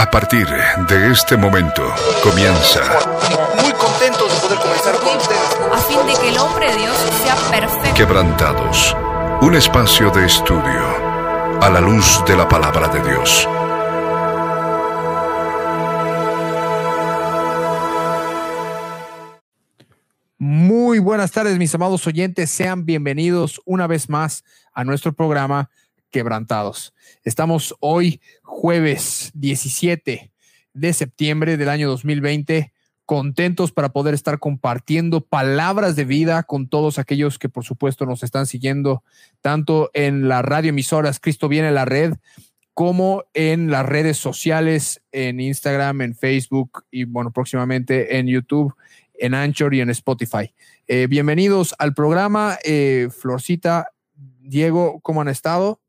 A partir de este momento comienza. Muy contentos de poder comenzar con ustedes. a fin de que el hombre de Dios sea perfecto. Quebrantados. Un espacio de estudio a la luz de la palabra de Dios. Muy buenas tardes, mis amados oyentes. Sean bienvenidos una vez más a nuestro programa Quebrantados. Estamos hoy, jueves 17 de septiembre del año 2020, contentos para poder estar compartiendo palabras de vida con todos aquellos que, por supuesto, nos están siguiendo tanto en las radioemisoras Cristo Viene la Red como en las redes sociales, en Instagram, en Facebook y, bueno, próximamente en YouTube en Anchor y en Spotify. Eh, bienvenidos al programa. Eh, Florcita, Diego, ¿cómo han estado?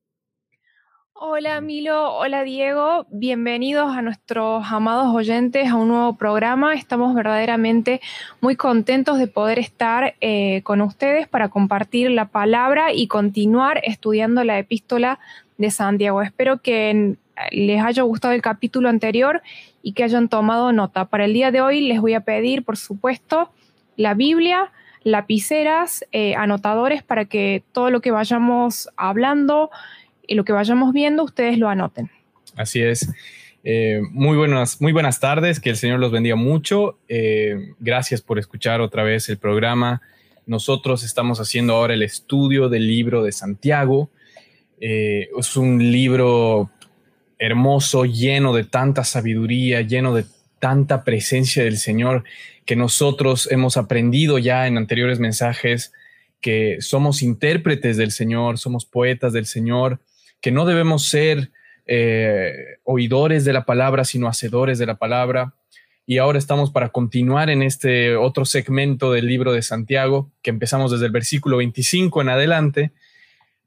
Hola Milo, hola Diego, bienvenidos a nuestros amados oyentes a un nuevo programa. Estamos verdaderamente muy contentos de poder estar eh, con ustedes para compartir la palabra y continuar estudiando la epístola de Santiago. Espero que les haya gustado el capítulo anterior y que hayan tomado nota. Para el día de hoy les voy a pedir, por supuesto, la Biblia, lapiceras, eh, anotadores para que todo lo que vayamos hablando y lo que vayamos viendo ustedes lo anoten. Así es. Eh, muy, buenas, muy buenas tardes, que el Señor los bendiga mucho. Eh, gracias por escuchar otra vez el programa. Nosotros estamos haciendo ahora el estudio del libro de Santiago. Eh, es un libro hermoso, lleno de tanta sabiduría, lleno de tanta presencia del Señor que nosotros hemos aprendido ya en anteriores mensajes que somos intérpretes del Señor, somos poetas del Señor, que no debemos ser eh, oidores de la palabra, sino hacedores de la palabra. Y ahora estamos para continuar en este otro segmento del libro de Santiago, que empezamos desde el versículo 25 en adelante.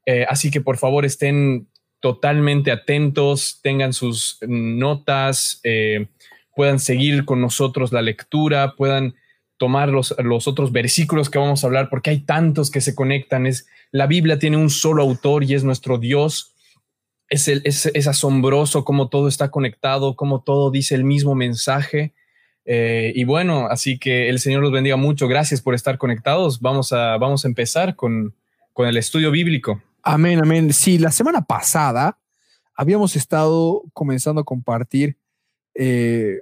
Eh, así que por favor estén totalmente atentos, tengan sus notas, eh, puedan seguir con nosotros la lectura, puedan tomar los, los, otros versículos que vamos a hablar, porque hay tantos que se conectan. Es, la Biblia tiene un solo autor y es nuestro Dios. Es, el, es, es asombroso cómo todo está conectado, cómo todo dice el mismo mensaje. Eh, y bueno, así que el Señor los bendiga mucho. Gracias por estar conectados. Vamos a, vamos a empezar con, con el estudio bíblico. Amén, amén. Sí, la semana pasada habíamos estado comenzando a compartir eh,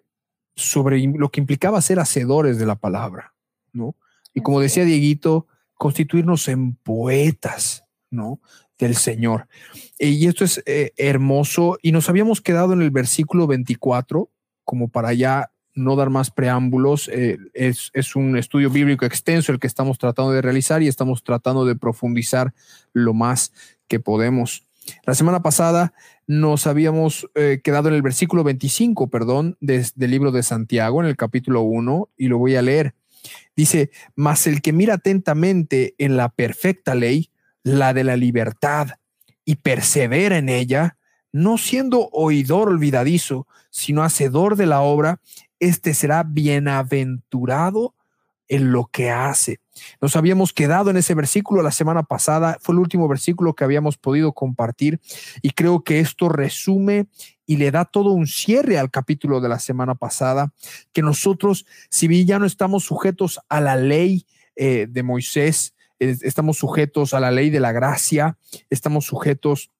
sobre lo que implicaba ser hacedores de la palabra, ¿no? Y como decía Dieguito, constituirnos en poetas, ¿no? Del Señor. Y esto es eh, hermoso. Y nos habíamos quedado en el versículo 24, como para ya no dar más preámbulos. Eh, es, es, un estudio bíblico extenso el que estamos tratando de realizar y estamos tratando de profundizar lo más que podemos. La semana pasada nos habíamos eh, quedado en el versículo 25, perdón, de, del libro de Santiago, en el capítulo 1, y lo voy a leer. Dice, mas el que mira atentamente en la perfecta ley, la de la libertad, y persevera en ella, no siendo oidor olvidadizo, sino hacedor de la obra, este será bienaventurado en lo que hace. Nos habíamos quedado en ese versículo la semana pasada, fue el último versículo que habíamos podido compartir y creo que esto resume y le da todo un cierre al capítulo de la semana pasada, que nosotros, si bien ya no estamos sujetos a la ley eh, de Moisés, estamos sujetos a la ley de la gracia, estamos sujetos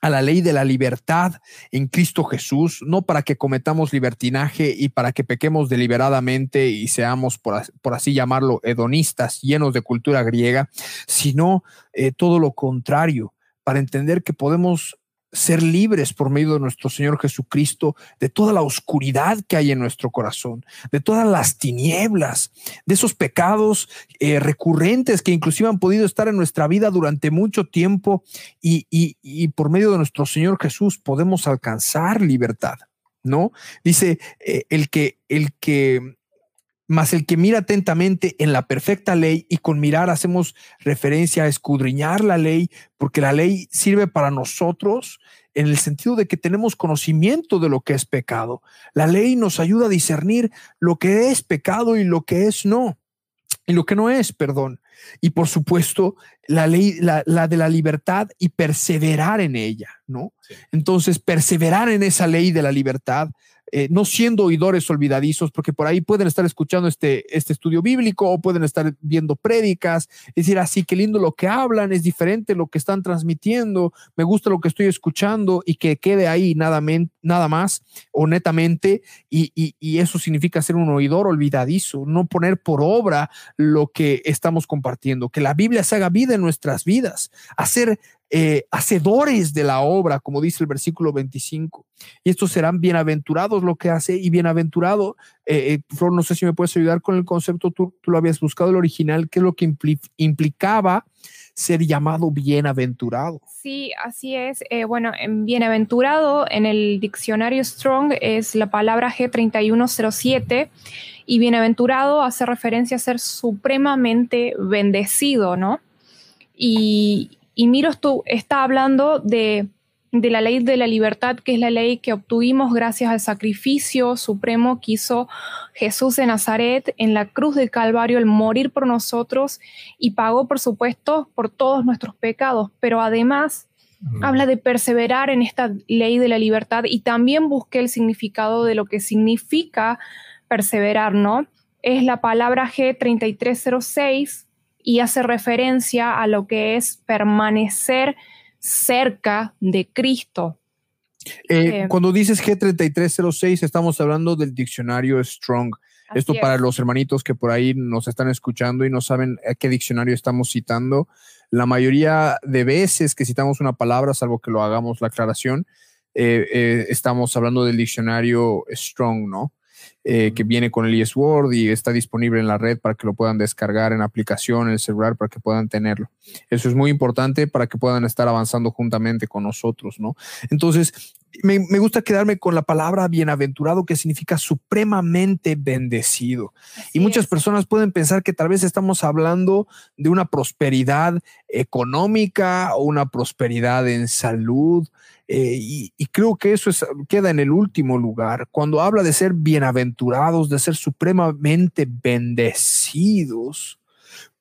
a la ley de la libertad en Cristo Jesús, no para que cometamos libertinaje y para que pequemos deliberadamente y seamos, por, por así llamarlo, hedonistas, llenos de cultura griega, sino eh, todo lo contrario, para entender que podemos ser libres por medio de nuestro Señor Jesucristo de toda la oscuridad que hay en nuestro corazón, de todas las tinieblas, de esos pecados eh, recurrentes que inclusive han podido estar en nuestra vida durante mucho tiempo y, y, y por medio de nuestro Señor Jesús podemos alcanzar libertad, ¿no? Dice eh, el que, el que mas el que mira atentamente en la perfecta ley y con mirar hacemos referencia a escudriñar la ley, porque la ley sirve para nosotros en el sentido de que tenemos conocimiento de lo que es pecado. La ley nos ayuda a discernir lo que es pecado y lo que es no. y lo que no es perdón. Y por supuesto, la ley, la, de la libertad y perseverar en ella, ¿no? Entonces, perseverar en esa ley de la libertad eh, no siendo oidores olvidadizos, porque por ahí pueden estar escuchando este, este estudio bíblico o pueden estar viendo prédicas, es decir, así que lindo lo que hablan, es diferente lo que están transmitiendo, me gusta lo que estoy escuchando y que quede ahí nada, nada más o netamente, y, y eso significa ser un oidor olvidadizo, no poner por obra lo que estamos compartiendo, que la Biblia se haga vida en nuestras vidas, hacer eh, hacedores de la obra, como dice el versículo 25. Y estos serán bienaventurados lo que hace y bienaventurado. Eh, eh, Flor, no sé si me puedes ayudar con el concepto, tú, tú lo habías buscado el original, qué es lo que implicaba ser llamado bienaventurado. Sí, así es. bueno, en bienaventurado en el diccionario Strong es la palabra G3107 y bienaventurado hace referencia a ser supremamente bendecido, ¿no? Y, y Miro está hablando de, la ley de la libertad, que es la ley que obtuvimos gracias al sacrificio supremo que hizo Jesús de Nazaret en la cruz del Calvario, el morir por nosotros y pagó, por supuesto, por todos nuestros pecados, pero además habla de perseverar en esta ley de la libertad y también busqué el significado de lo que significa perseverar, ¿no? Es la palabra G3306 y hace referencia a lo que es permanecer cerca de Cristo. Eh, eh, cuando dices G3306, estamos hablando del diccionario Strong. Esto para los hermanitos que por ahí nos están escuchando y no saben a qué diccionario estamos citando. La mayoría de veces que citamos una palabra, salvo que lo hagamos la aclaración, eh, estamos hablando del diccionario Strong, ¿no? Eh, que viene con el eSword y está disponible en la red para que lo puedan descargar en aplicación, en el celular, para que puedan tenerlo. Eso es muy importante para que puedan estar avanzando juntamente con nosotros, ¿no? Entonces, me, gusta quedarme con la palabra bienaventurado que significa supremamente bendecido. y muchas personas pueden pensar que tal vez estamos hablando de una prosperidad económica o una prosperidad en salud, eh, y, creo que eso queda en el último lugar. Cuando habla de ser bienaventurados, de ser supremamente bendecidos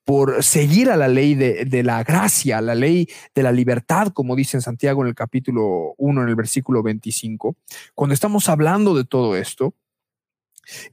por seguir a la ley de, la gracia, la ley de la libertad, como dice en Santiago en el capítulo 1, en el versículo 25, cuando estamos hablando de todo esto,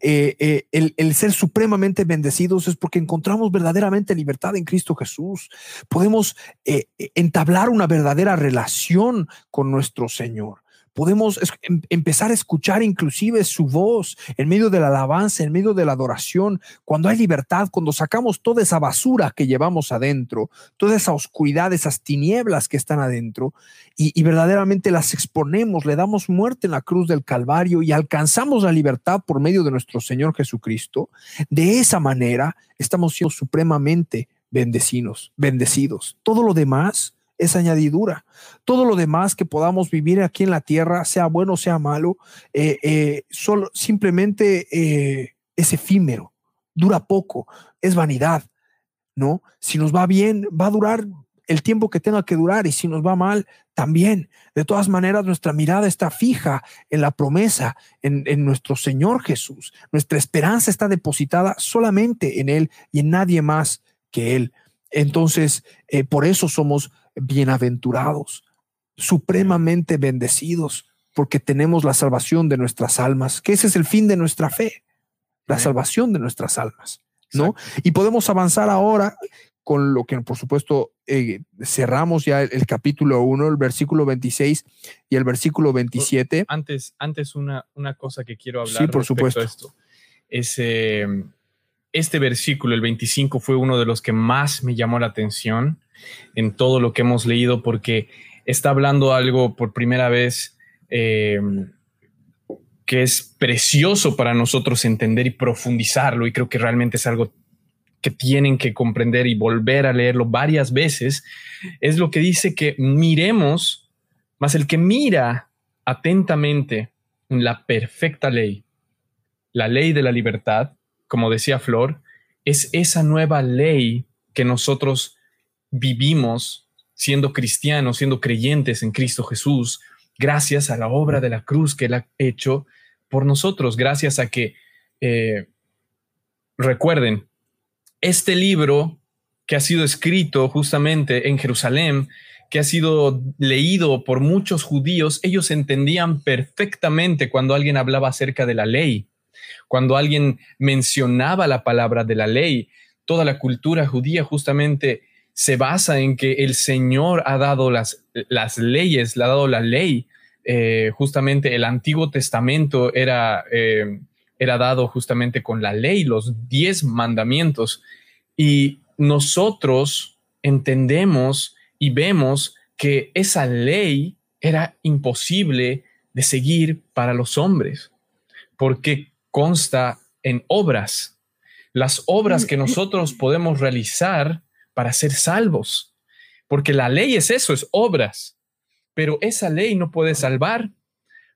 eh, eh, el, ser supremamente bendecidos es porque encontramos verdaderamente libertad en Cristo Jesús. Podemos eh, entablar una verdadera relación con nuestro Señor podemos em, empezar a escuchar inclusive su voz en medio de la alabanza, en medio de la adoración, cuando hay libertad, cuando sacamos toda esa basura que llevamos adentro, toda esa oscuridad, esas tinieblas que están adentro, y, verdaderamente las exponemos, le damos muerte en la cruz del Calvario y alcanzamos la libertad por medio de nuestro Señor Jesucristo, de esa manera estamos siendo supremamente bendecidos, bendecidos. Todo lo demás es añadidura. Todo lo demás que podamos vivir aquí en la tierra, sea bueno, sea malo, eh, eh, solo, simplemente eh, es efímero, dura poco, es vanidad, ¿no? Si nos va bien, va a durar el tiempo que tenga que durar y si nos va mal, también. De todas maneras, nuestra mirada está fija en la promesa, en, nuestro Señor Jesús. Nuestra esperanza está depositada solamente en Él y en nadie más que Él. Entonces, por eso somos bienaventurados, supremamente bendecidos, porque tenemos la salvación de nuestras almas, que ese es el fin de nuestra fe, la salvación de nuestras almas, ¿no? Y podemos avanzar ahora con lo que, por supuesto, eh, cerramos ya el, capítulo 1, el versículo 26 y el versículo 27. Antes, antes una, una cosa que quiero hablar. Sí, por supuesto. esto. Es, em, este versículo, el 25, fue uno de los que más me llamó la atención en todo lo que hemos leído porque está hablando algo por primera vez eh, que es precioso para nosotros entender y profundizarlo y creo que realmente es algo que tienen que comprender y volver a leerlo varias veces, es lo que dice que miremos, más el que mira atentamente en la perfecta ley, la ley de la libertad, como decía Flor, es esa nueva ley que nosotros vivimos siendo cristianos, siendo creyentes en Cristo Jesús, gracias a la obra de la cruz que Él ha hecho por nosotros, gracias a que, eh, recuerden, este libro que ha sido escrito justamente en Jerusalén, que ha sido leído por muchos judíos, ellos entendían perfectamente cuando alguien hablaba acerca de la ley, cuando alguien mencionaba la palabra de la ley. Toda la cultura judía justamente se basa en que el Señor ha dado las, las leyes, le ha dado la ley. Eh, justamente el Antiguo Testamento era, eh, era dado justamente con la ley, los diez mandamientos. Y nosotros entendemos y vemos que esa ley era imposible de seguir para los hombres, porque consta en obras, las obras que nosotros podemos realizar para ser salvos, porque la ley es eso, es obras, pero esa ley no puede salvar.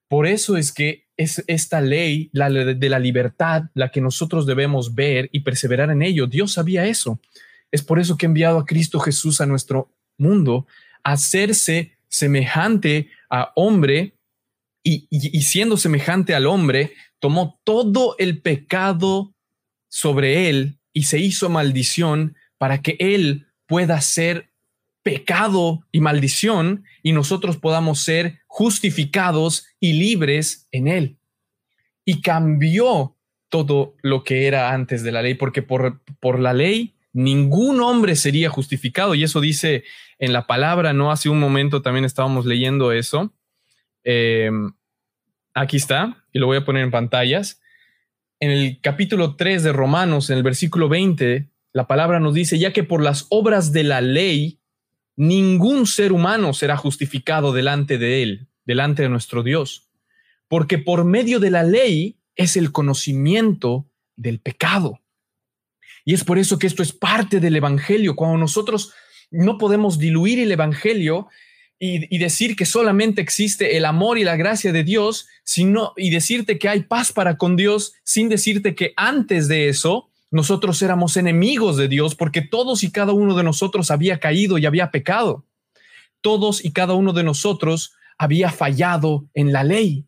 Por eso es que es esta ley, la de la libertad, la que nosotros debemos ver y perseverar en ello. Dios sabía eso. Es por eso que ha enviado a Cristo Jesús a nuestro mundo, a hacerse semejante a hombre y, siendo semejante al hombre, tomó todo el pecado sobre él y se hizo maldición para que él pueda ser pecado y maldición y nosotros podamos ser justificados y libres en él. Y cambió todo lo que era antes de la ley, porque por, por la ley ningún hombre sería justificado. Y eso dice en la palabra, ¿no? Hace un momento también estábamos leyendo eso. Eh, aquí está, y lo voy a poner en pantallas. En el capítulo 3 de Romanos, en el versículo 20, la palabra nos dice, ya que por las obras de la ley, ningún ser humano será justificado delante de él, delante de nuestro Dios, porque por medio de la ley es el conocimiento del pecado. Y es por eso que esto es parte del Evangelio. Cuando nosotros no podemos diluir el Evangelio y, decir que solamente existe el amor y la gracia de Dios, sino y decirte que hay paz para con Dios sin decirte que antes de eso nosotros éramos enemigos de Dios porque todos y cada uno de nosotros había caído y había pecado. Todos y cada uno de nosotros había fallado en la ley.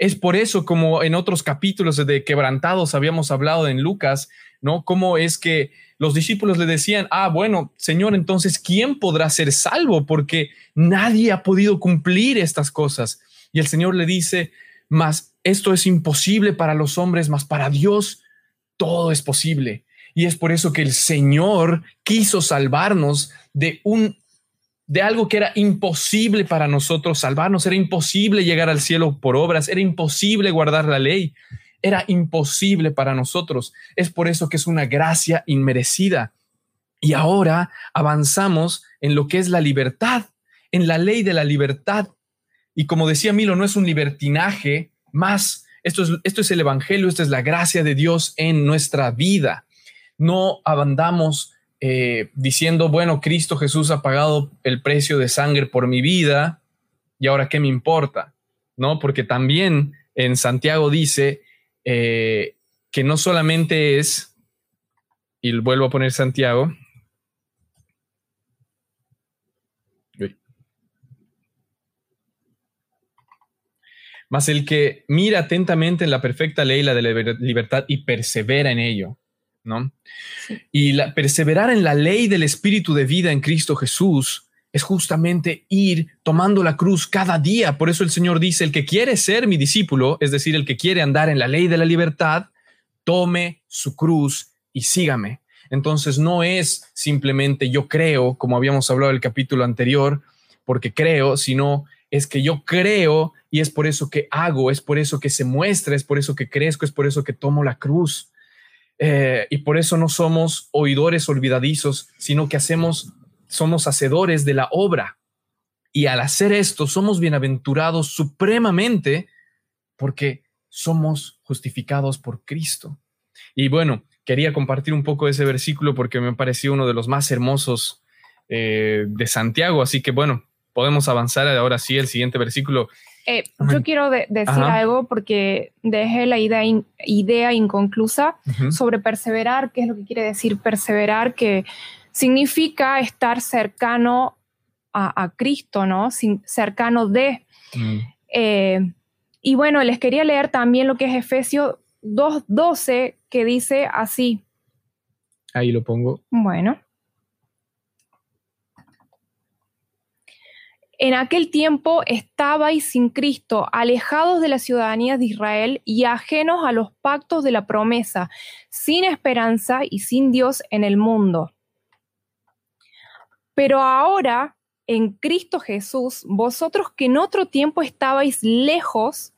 Es por eso, como en otros capítulos de quebrantados habíamos hablado en Lucas, ¿no? Cómo es que los discípulos le decían, ah, bueno, Señor, entonces, ¿quién podrá ser salvo? Porque nadie ha podido cumplir estas cosas. Y el Señor le dice, mas esto es imposible para los hombres, mas para Dios todo es posible. Y es por eso que el Señor quiso salvarnos de un de algo que era imposible para nosotros salvarnos, era imposible llegar al cielo por obras, era imposible guardar la ley, era imposible para nosotros. Es por eso que es una gracia inmerecida. Y ahora avanzamos en lo que es la libertad, en la ley de la libertad. Y como decía Milo, no es un libertinaje más, esto es, esto es el Evangelio, esta es la gracia de Dios en nuestra vida. No abandamos eh, diciendo, bueno, Cristo Jesús ha pagado el precio de sangre por mi vida y ahora qué me importa, ¿no? Porque también en Santiago dice eh, que no solamente es, y vuelvo a poner Santiago, más el que mira atentamente en la perfecta ley, la de la libertad, y persevera en ello. ¿no? Y la, perseverar en la ley del Espíritu de vida en Cristo Jesús es justamente ir tomando la cruz cada día. Por eso el Señor dice, el que quiere ser mi discípulo, es decir, el que quiere andar en la ley de la libertad, tome su cruz y sígame. Entonces no es simplemente yo creo, como habíamos hablado en el capítulo anterior, porque creo, sino es que yo creo y es por eso que hago, es por eso que se muestra, es por eso que crezco, es por eso que tomo la cruz. Eh, y por eso no somos oidores olvidadizos, sino que hacemos, somos hacedores de la obra. Y al hacer esto, somos bienaventurados supremamente porque somos justificados por Cristo. Y bueno, quería compartir un poco ese versículo porque me pareció uno de los más hermosos eh, de Santiago. Así que bueno, podemos avanzar ahora sí el siguiente versículo eh, yo quiero decir algo porque dejé la idea, idea inconclusa sobre perseverar, qué es lo que quiere decir perseverar, que significa estar cercano a, Cristo, ¿no? cercano de. Mm. Eh, y bueno, les quería leer también lo que es Efesios 2.12, que dice así, Ahí lo pongo. Bueno. En aquel tiempo estabais sin Cristo, alejados de la ciudadanía de Israel y ajenos a los pactos de la promesa, sin esperanza y sin Dios en el mundo. Pero ahora, en Cristo Jesús, vosotros que en otro tiempo estabais lejos,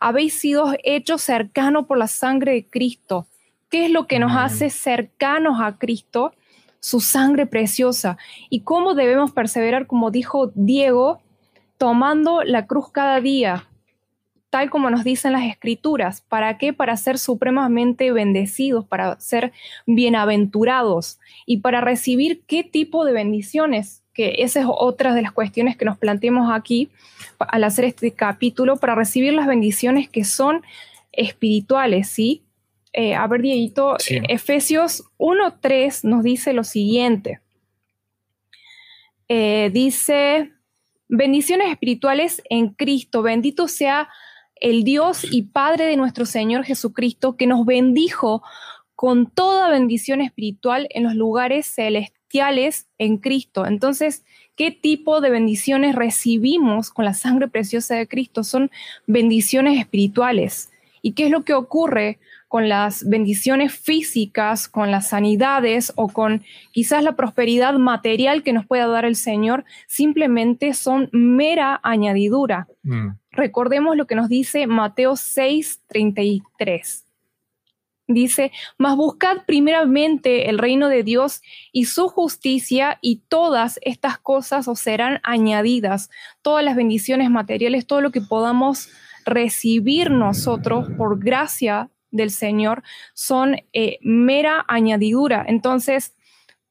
habéis sido hechos cercanos por la sangre de Cristo. ¿Qué es lo que nos hace cercanos a Cristo? Su sangre preciosa. ¿Y cómo debemos perseverar, como dijo Diego, tomando la cruz cada día, tal como nos dicen las escrituras. ¿Para qué? Para ser supremamente bendecidos, para ser bienaventurados y para recibir qué tipo de bendiciones, que esa es otra de las cuestiones que nos planteamos aquí al hacer este capítulo, para recibir las bendiciones que son espirituales, ¿sí? Eh, a ver, Dieguito, Efesios 1.3 nos dice lo siguiente. Eh, dice, Bendiciones espirituales en Cristo. Bendito sea el Dios y Padre de nuestro Señor Jesucristo, que nos bendijo con toda bendición espiritual en los lugares celestiales en Cristo. Entonces, ¿qué tipo de bendiciones recibimos con la sangre preciosa de Cristo? Son bendiciones espirituales. ¿Y qué es lo que ocurre con las bendiciones físicas, con las sanidades o con quizás la prosperidad material que nos pueda dar el Señor, simplemente son mera añadidura. Mm. Recordemos lo que nos dice Mateo 6, 33. Dice, mas buscad primeramente el reino de Dios y su justicia y todas estas cosas os serán añadidas, todas las bendiciones materiales, todo lo que podamos recibir nosotros por gracia del Señor son eh, mera añadidura. Entonces,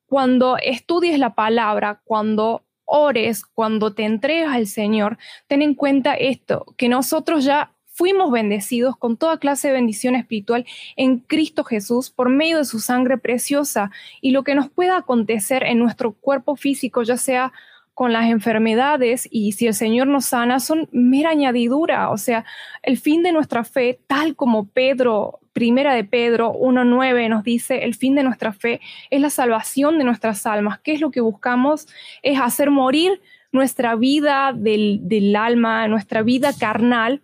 cuando estudies la palabra, cuando ores, cuando te entregas al Señor, ten en cuenta esto, que nosotros ya fuimos bendecidos con toda clase de bendición espiritual en Cristo Jesús por medio de su sangre preciosa y lo que nos pueda acontecer en nuestro cuerpo físico, ya sea con las enfermedades y si el Señor nos sana, son mera añadidura. O sea, el fin de nuestra fe, tal como Pedro, primera de Pedro 1.9 nos dice, el fin de nuestra fe es la salvación de nuestras almas. ¿Qué es lo que buscamos? Es hacer morir nuestra vida del, alma, nuestra vida carnal,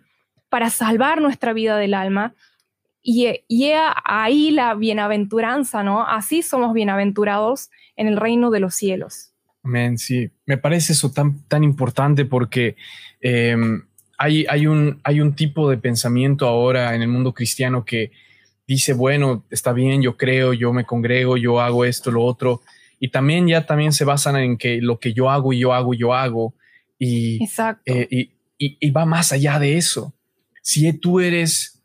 para salvar nuestra vida del alma. Y, y ahí la bienaventuranza, ¿no? Así somos bienaventurados en el reino de los cielos. Amén, sí. Me parece eso tan, tan importante porque em, hay, hay, un, hay un tipo de pensamiento ahora en el mundo cristiano que dice, bueno, está bien, yo creo, yo me congrego, yo hago esto, lo otro. Y también ya también se basan en que lo que yo hago, yo hago, yo hago. Y, eh, y, y va más allá de eso. Si tú eres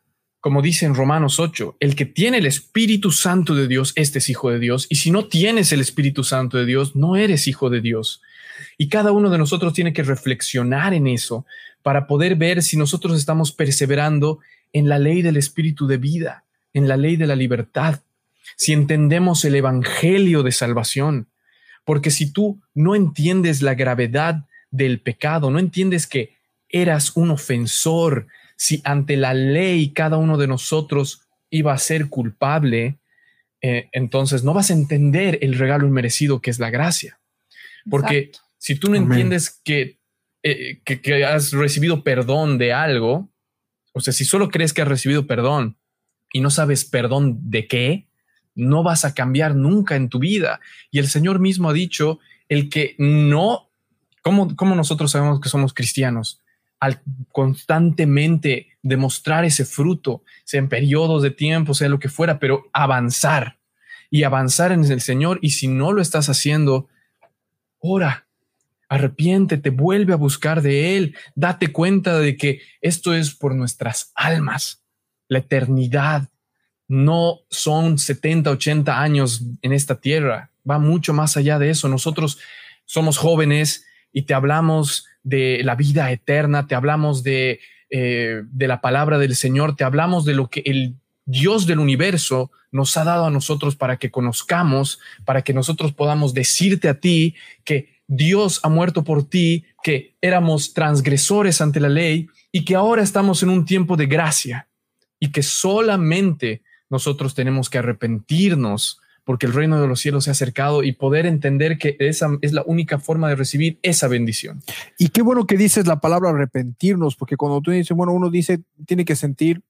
como dice en Romanos 8, el que tiene el Espíritu Santo de Dios, este es hijo de Dios. Y si no tienes el Espíritu Santo de Dios, no eres hijo de Dios. Y cada uno de nosotros tiene que reflexionar en eso para poder ver si nosotros estamos perseverando en la ley del Espíritu de vida, en la ley de la libertad, si entendemos el Evangelio de salvación. Porque si tú no entiendes la gravedad del pecado, no entiendes que eras un ofensor, si ante la ley cada uno de nosotros iba a ser culpable, eh, entonces no vas a entender el regalo inmerecido que es la gracia. Porque si tú no entiendes que, eh, que, que has recibido perdón de algo, o sea, si solo crees que has recibido perdón y no sabes perdón de qué, no vas a cambiar nunca en tu vida. Y el Señor mismo ha dicho, el que no, ¿cómo, cómo nosotros sabemos que somos cristianos? Constantemente demostrar ese fruto, sea en periodos de tiempo, sea lo que fuera, pero avanzar y avanzar en el Señor. Y si no lo estás haciendo, ora, arrepiéntete, vuelve a buscar de Él, date cuenta de que esto es por nuestras almas, la eternidad. No son 70, 80 años en esta tierra, va mucho más allá de eso. Nosotros somos jóvenes y te hablamos de la vida eterna, te hablamos de, eh, de la palabra del Señor, te hablamos de lo que el Dios del universo nos ha dado a nosotros para que conozcamos, para que nosotros podamos decirte a ti que Dios ha muerto por ti, que éramos transgresores ante la ley y que ahora estamos en un tiempo de gracia y que solamente nosotros tenemos que arrepentirnos porque el reino de los cielos se ha acercado y poder entender que esa es la única forma de recibir esa bendición. Y qué bueno que dices la palabra arrepentirnos, porque cuando tú dices, bueno, uno dice, tiene que sentir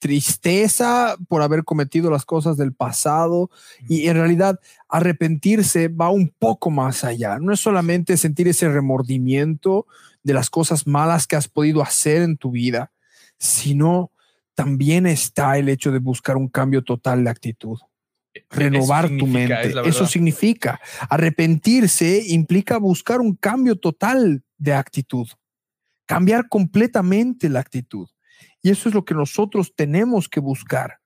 tristeza por haber cometido las cosas del pasado y en realidad arrepentirse va un poco más allá. No es solamente sentir ese remordimiento de las cosas malas que has podido hacer en tu vida, sino también está el hecho de buscar un cambio total de actitud. E, Renovar tu mente. Eso significa arrepentirse implica buscar un cambio total de actitud, cambiar completamente la actitud. Y eso es lo que nosotros tenemos que buscar.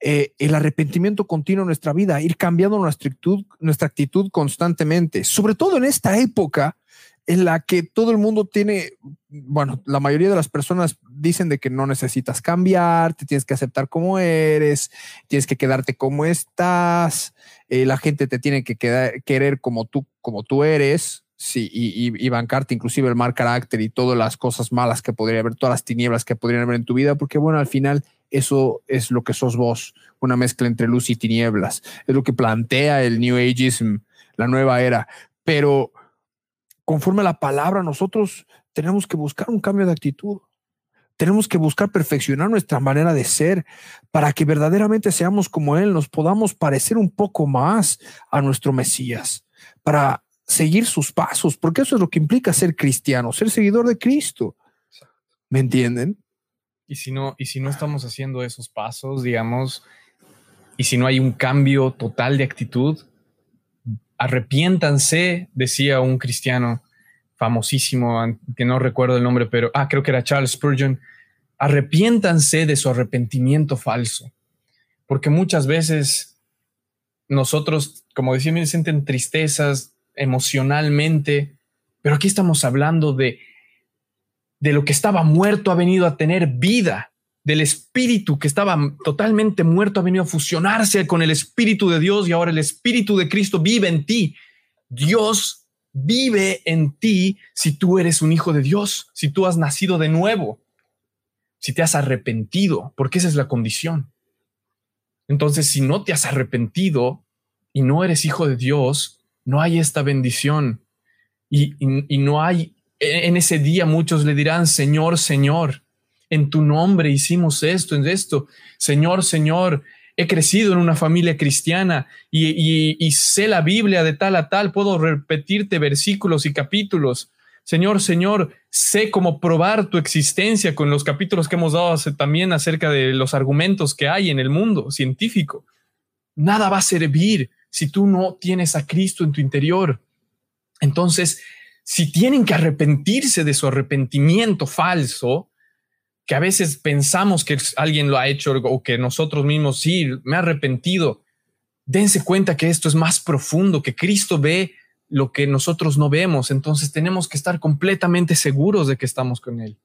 Eh, el arrepentimiento continuo en nuestra vida, ir cambiando nuestra actitud, nuestra actitud constantemente, sobre todo en esta época en la que todo el mundo tiene, bueno, la mayoría de las personas dicen de que no necesitas cambiar, te tienes que aceptar como eres, tienes que quedarte como estás, eh, la gente te tiene que querer como tú, como tú eres, Sí, y, bancarte inclusive el mal carácter y todas las cosas malas que podría haber, todas las tinieblas que podrían haber en tu vida, porque bueno, al final eso es lo que sos vos, una mezcla entre luz y tinieblas. Es lo que plantea el New Ageism, la nueva era. Pero conforme a la palabra, nosotros tenemos que buscar un cambio de actitud. Tenemos que buscar perfeccionar nuestra manera de ser para que verdaderamente seamos como Él, nos podamos parecer un poco más a nuestro Mesías, para seguir sus pasos, porque eso es lo que implica ser cristiano, ser seguidor de Cristo. ¿Me entienden? Y si no, y si no estamos haciendo esos pasos, digamos, y si no hay un cambio total de actitud, arrepiéntanse, decía un cristiano famosísimo, que no recuerdo el nombre, pero ah, creo que era Charles Spurgeon, arrepiéntanse de su arrepentimiento falso, porque muchas veces nosotros, como decía, sienten tristezas, emocionalmente, pero aquí estamos hablando de, de lo que estaba muerto ha venido a tener vida, del espíritu que estaba totalmente muerto ha venido a fusionarse con el espíritu de Dios y ahora el espíritu de Cristo vive en ti. Dios vive en ti si tú eres un hijo de Dios, si tú has nacido de nuevo, si te has arrepentido, porque esa es la condición. Entonces, si no te has arrepentido y no eres hijo de Dios, no hay esta bendición. Y, no hay, e, en ese día muchos le dirán, Señor, Señor, en tu nombre hicimos esto, en esto. Señor, Señor, he crecido en una familia cristiana y, sé la Biblia de tal a tal, puedo repetirte versículos y capítulos. Señor, Señor, sé cómo probar tu existencia con los capítulos que hemos dado también acerca de los argumentos que hay en el mundo científico. Nada va a servir si tú no tienes a Cristo en tu interior. Entonces, si tienen que arrepentirse de su arrepentimiento falso, que a veces pensamos que alguien lo ha hecho o que nosotros mismos, sí, me he arrepentido, dense cuenta que esto es más profundo, que Cristo ve lo que nosotros no vemos. Entonces tenemos que estar completamente seguros de que estamos con Él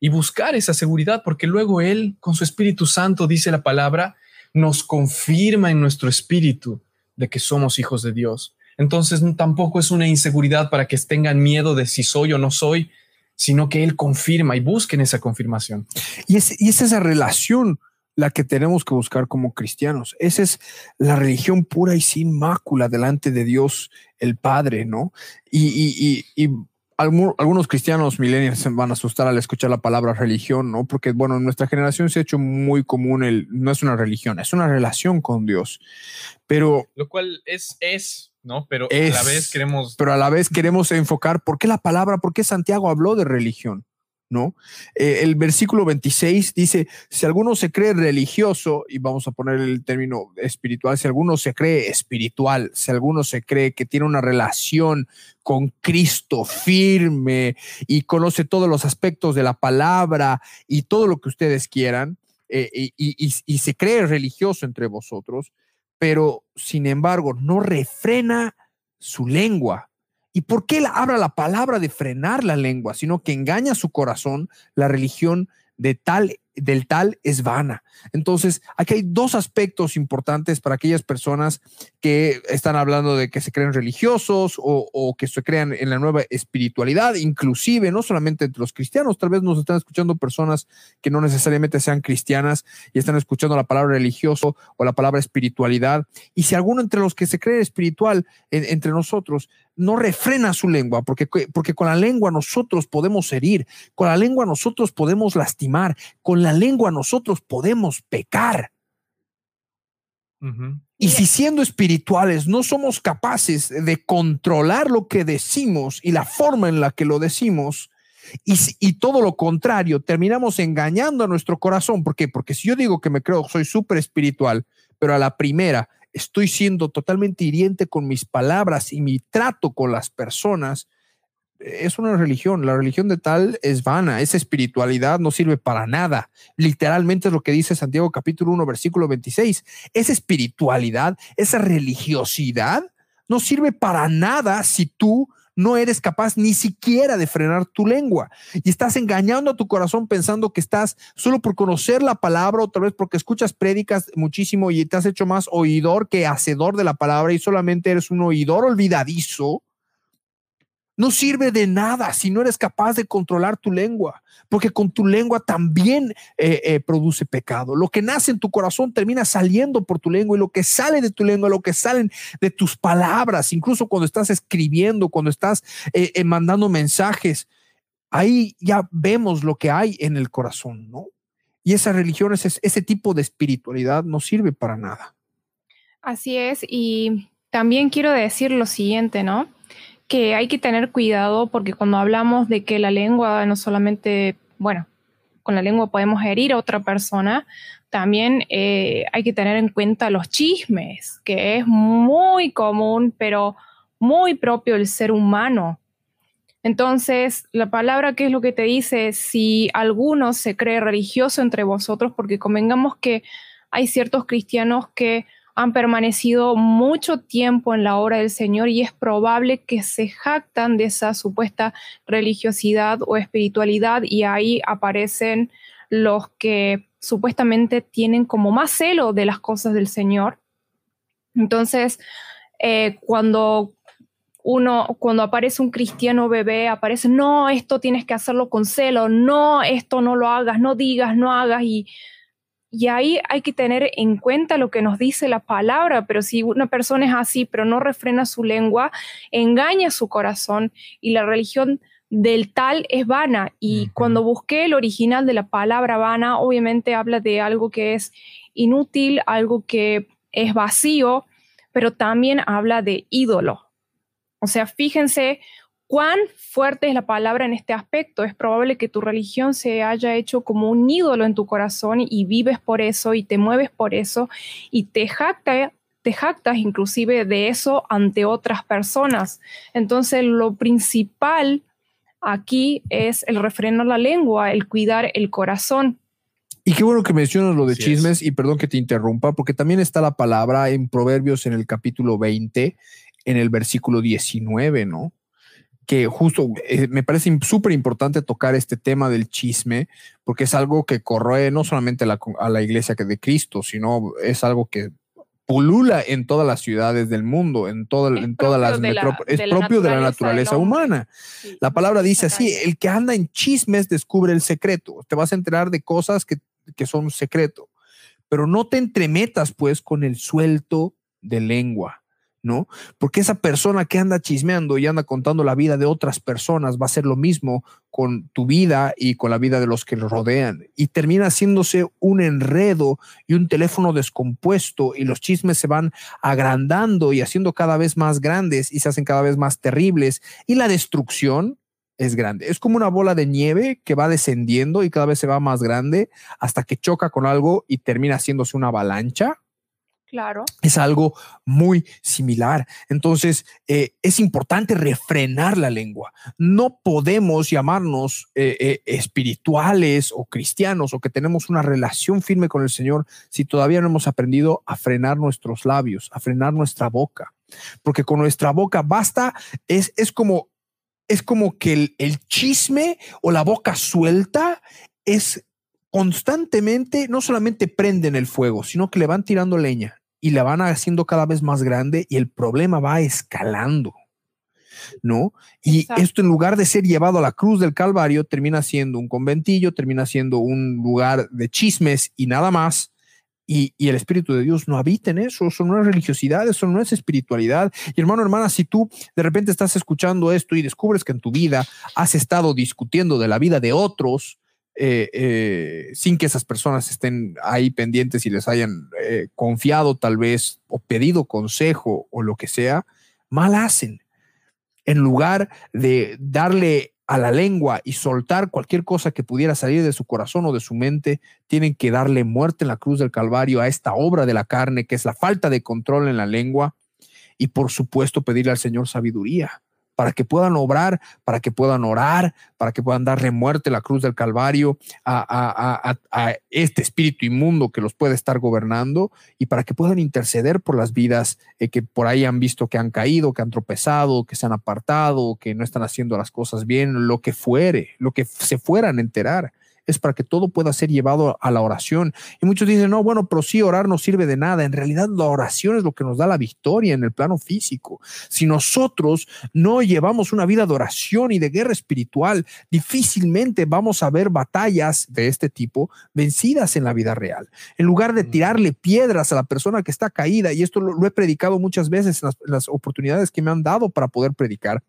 y buscar esa seguridad, porque luego Él, con su Espíritu Santo, dice la palabra, nos confirma en nuestro espíritu de que somos hijos de Dios. Entonces tampoco es una inseguridad para que tengan miedo de si soy o no soy, sino que Él confirma y busquen esa confirmación. Y es, y es esa relación la que tenemos que buscar como cristianos. Esa es la religión pura y sin mácula delante de Dios el Padre, ¿no? Y, y, y, algunos cristianos millennials se van a asustar al escuchar la palabra religión, ¿no? Porque, bueno, en nuestra generación se ha hecho muy común el, no es una religión, es una relación con Dios. Pero... Lo cual es, es, ¿no? Pero a la vez queremos... Pero a la vez queremos enfocar, ¿por qué la palabra, por qué Santiago habló de religión? ¿No? Eh, el versículo 26 dice, si alguno se cree religioso, y vamos a poner el término espiritual, si alguno se cree espiritual, si alguno se cree que tiene una relación con Cristo firme y conoce todos los aspectos de la palabra y todo lo que ustedes quieran, eh, y, y se cree religioso entre vosotros, pero sin embargo no refrena su lengua, ¿Y por qué habla la palabra de frenar la lengua, sino que engaña su corazón? La religión de tal del tal es vana. Entonces, aquí hay dos aspectos importantes para aquellas personas que están hablando de que se creen religiosos o, que se crean en la nueva espiritualidad, inclusive no solamente entre los cristianos, tal vez nos están escuchando personas que no necesariamente sean cristianas y están escuchando la palabra religioso o la palabra espiritualidad. Y si alguno entre los que se cree espiritual entre nosotros no refrena su lengua, porque, porque con la lengua nosotros podemos herir, con la lengua nosotros podemos lastimar, con la lengua nosotros podemos pecar. Y si siendo espirituales no somos capaces de controlar lo que decimos y la forma en la que lo decimos, y, y todo lo contrario, terminamos engañando a nuestro corazón. ¿Por qué? Porque si yo digo que me creo, soy súper espiritual, pero a la primera estoy siendo totalmente hiriente con mis palabras y mi trato con las personas, es una religión. La religión de tal es vana. Esa espiritualidad no sirve para nada. Literalmente es lo que dice Santiago capítulo 1, versículo 26. Esa espiritualidad, esa religiosidad no sirve para nada si tú no eres capaz ni siquiera de frenar tu lengua. Y estás engañando a tu corazón pensando que estás solo por conocer la palabra, otra vez porque escuchas prédicas muchísimo y te has hecho más oidor que hacedor de la palabra y solamente eres un oidor olvidadizo no sirve de nada si no eres capaz de controlar tu lengua, porque con tu lengua también eh, eh, produce pecado. Lo que nace en tu corazón termina saliendo por tu lengua y lo que sale de tu lengua, lo que salen de tus palabras, incluso cuando estás escribiendo, cuando estás eh, mandando mensajes, ahí ya vemos lo que hay en el corazón, ¿no? Y esa religión, ese, ese tipo de espiritualidad no sirve para nada. Así es, y también quiero decir lo siguiente, ¿no? Que hay que tener cuidado porque cuando hablamos de que la lengua no solamente, bueno, con la lengua podemos herir a otra persona, también eh, hay que tener en cuenta los chismes, que es muy común, pero muy propio del ser humano. Entonces, la palabra, ¿qué es lo que te dice? Si alguno se cree religioso entre vosotros, porque convengamos que hay ciertos cristianos que han permanecido mucho tiempo en la obra del Señor y es probable que se jactan de esa supuesta religiosidad o espiritualidad y ahí aparecen los que supuestamente tienen como más celo de las cosas del Señor. Entonces, eh, cuando uno, cuando aparece un cristiano bebé, aparece, no, esto tienes que hacerlo con celo, no, esto no lo hagas, no digas, no hagas, y y ahí hay que tener en cuenta lo que nos dice la palabra, pero si una persona es así, pero no refrena su lengua, engaña su corazón y la religión del tal es vana. Y cuando busqué el original de la palabra vana, obviamente habla de algo que es inútil, algo que es vacío, pero también habla de ídolo. O sea, fíjense cuán fuerte es la palabra en este aspecto. Es probable que tu religión se haya hecho como un ídolo en tu corazón y vives por eso y te mueves por eso y te te jactas inclusive de eso ante otras personas. Entonces, lo principal aquí es el refrenar la lengua, el cuidar el corazón. Y qué bueno que mencionas lo de chismes y perdón que te interrumpa, porque también está la palabra en Proverbios en el capítulo 20, en el versículo 19, ¿no? Que justo eh, me parece súper importante tocar este tema del chisme, porque es algo que corroe no solamente a la iglesia que de Cristo, sino es algo que pulula en todas las ciudades del mundo, en, todo, en todas las metrópolis, es propio de la naturaleza humana. la palabra dice así, el que anda en chismes descubre el secreto, te vas a enterar de cosas que, que son secreto, pero no te entremetas pues con el suelto de lengua ¿no? Porque esa persona que anda chismeando y anda contando la vida de otras personas va a ser lo mismo con tu vida y con la vida de los que lo rodean. Y termina haciéndose un enredo y un teléfono descompuesto y los chismes se van agrandando y haciendo cada vez más grandes y se hacen cada vez más terribles. Y la destrucción es grande. Es como una bola de nieve que va descendiendo y cada vez se va más grande hasta que choca con algo y termina haciéndose una avalancha Claro. Es algo muy similar. Entonces, eh, es importante refrenar la lengua. No podemos llamarnos eh, eh, espirituales o cristianos o que tenemos una relación firme con el Señor si todavía no hemos aprendido a frenar nuestros labios, a frenar nuestra boca. Porque con nuestra boca basta, es, es como, es como que el, el chisme o la boca suelta es constantemente no solamente prenden el fuego, sino que le van tirando leña y la van haciendo cada vez más grande y el problema va escalando. ¿No? Y esto en lugar de ser llevado a la cruz del Calvario, termina siendo un conventillo, termina siendo un lugar de chismes y nada más. Y, y, el Espíritu de Dios no habita en eso, eso no es religiosidad, eso no es espiritualidad. Y hermano, hermana, si tú de repente estás escuchando esto y descubres que en tu vida has estado discutiendo de la vida de otros, eh, eh, sin que esas personas estén ahí pendientes y les hayan eh, confiado tal vez o pedido consejo o lo que sea, mal hacen. En lugar de darle a la lengua y soltar cualquier cosa que pudiera salir de su corazón o de su mente, tienen que darle muerte en la cruz del Calvario a esta obra de la carne, que es la falta de control en la lengua, y por supuesto pedirle al Señor sabiduría para que puedan obrar, para que puedan orar, para que puedan darle muerte a la cruz del Calvario a, este espíritu inmundo que los puede estar gobernando y para que puedan interceder por las vidas eh, que por ahí han visto que han caído, que han tropezado, que se han apartado, que no están haciendo las cosas bien, lo que fuere, lo que se fueran a enterar es para que todo pueda ser llevado a la oración. Y muchos dicen, no, bueno, pero sí, orar no sirve de nada. En realidad, la oración es lo que nos da la victoria en el plano físico. Si nosotros no llevamos una vida de oración y de guerra espiritual, difícilmente vamos a ver batallas de este tipo vencidas en la vida real. En lugar de tirarle piedras a la persona que está caída, y esto lo, he predicado muchas veces en las oportunidades que me han dado para poder predicar,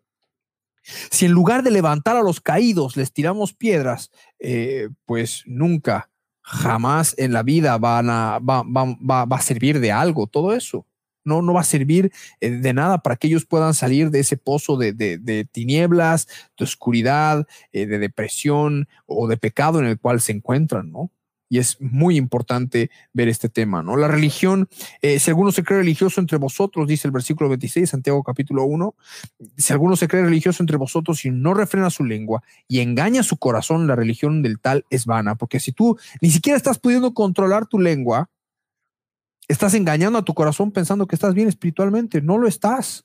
si en lugar de levantar a los caídos les tiramos piedras, eh, pues nunca, jamás en la vida van a, va, a servir de algo todo eso. No, no va a servir eh, de nada para que ellos puedan salir de ese pozo de, tinieblas, de oscuridad, eh, de depresión o de pecado en el cual se encuentran, ¿no? Y es muy importante ver este tema, ¿no? La religión, eh, si alguno se cree religioso entre vosotros, dice el versículo 26, Santiago capítulo 1, si alguno se cree religioso entre vosotros y no refrena su lengua y engaña su corazón, la religión del tal es vana, porque si tú ni siquiera estás pudiendo controlar tu lengua, estás engañando a tu corazón pensando que estás bien espiritualmente, no lo estás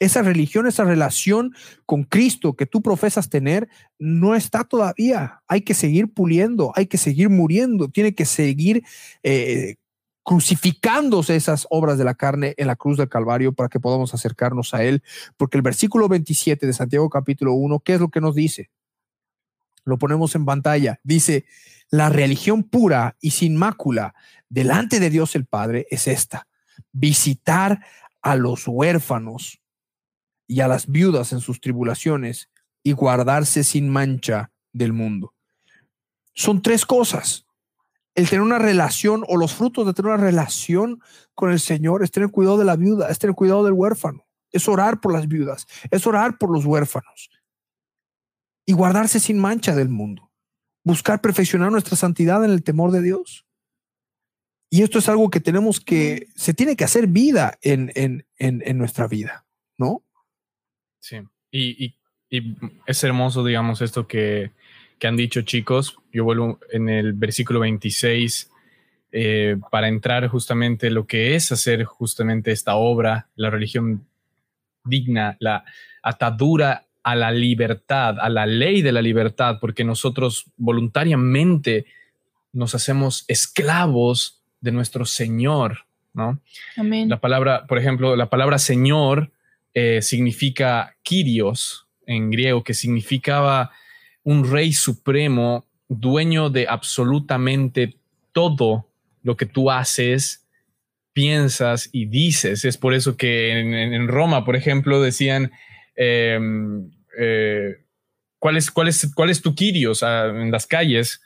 esa religión, esa relación con Cristo que tú profesas tener, no está todavía. Hay que seguir puliendo, hay que seguir muriendo, tiene que seguir eh, crucificándose esas obras de la carne en la cruz del Calvario para que podamos acercarnos a Él. Porque el versículo 27 de Santiago capítulo 1, ¿qué es lo que nos dice? Lo ponemos en pantalla. Dice, la religión pura y sin mácula delante de Dios el Padre es esta, visitar a los huérfanos y a las viudas en sus tribulaciones y guardarse sin mancha del mundo. Son tres cosas. El tener una relación o los frutos de tener una relación con el Señor es tener cuidado de la viuda, es tener cuidado del huérfano, es orar por las viudas, es orar por los huérfanos y guardarse sin mancha del mundo. Buscar perfeccionar nuestra santidad en el temor de Dios. Y esto es algo que tenemos que, se tiene que hacer vida en, en, en, en nuestra vida. Sí, y, es hermoso, digamos, esto que, han dicho chicos. Yo vuelvo en el versículo 26 eh, para entrar justamente lo que es hacer justamente esta obra, la religión digna, la atadura a la libertad, a la ley de la libertad, porque nosotros voluntariamente nos hacemos esclavos de nuestro Señor, ¿no? Amén. La palabra, por ejemplo, la palabra Señor eh, significa Kyrios en griego, que significaba un rey supremo, dueño de absolutamente todo lo que tú haces, piensas y dices. Es por eso que en, Roma, por ejemplo, decían, em, eh, ¿cuál, es, cuál, es, ¿cuál es tu Kyrios ah, en las calles?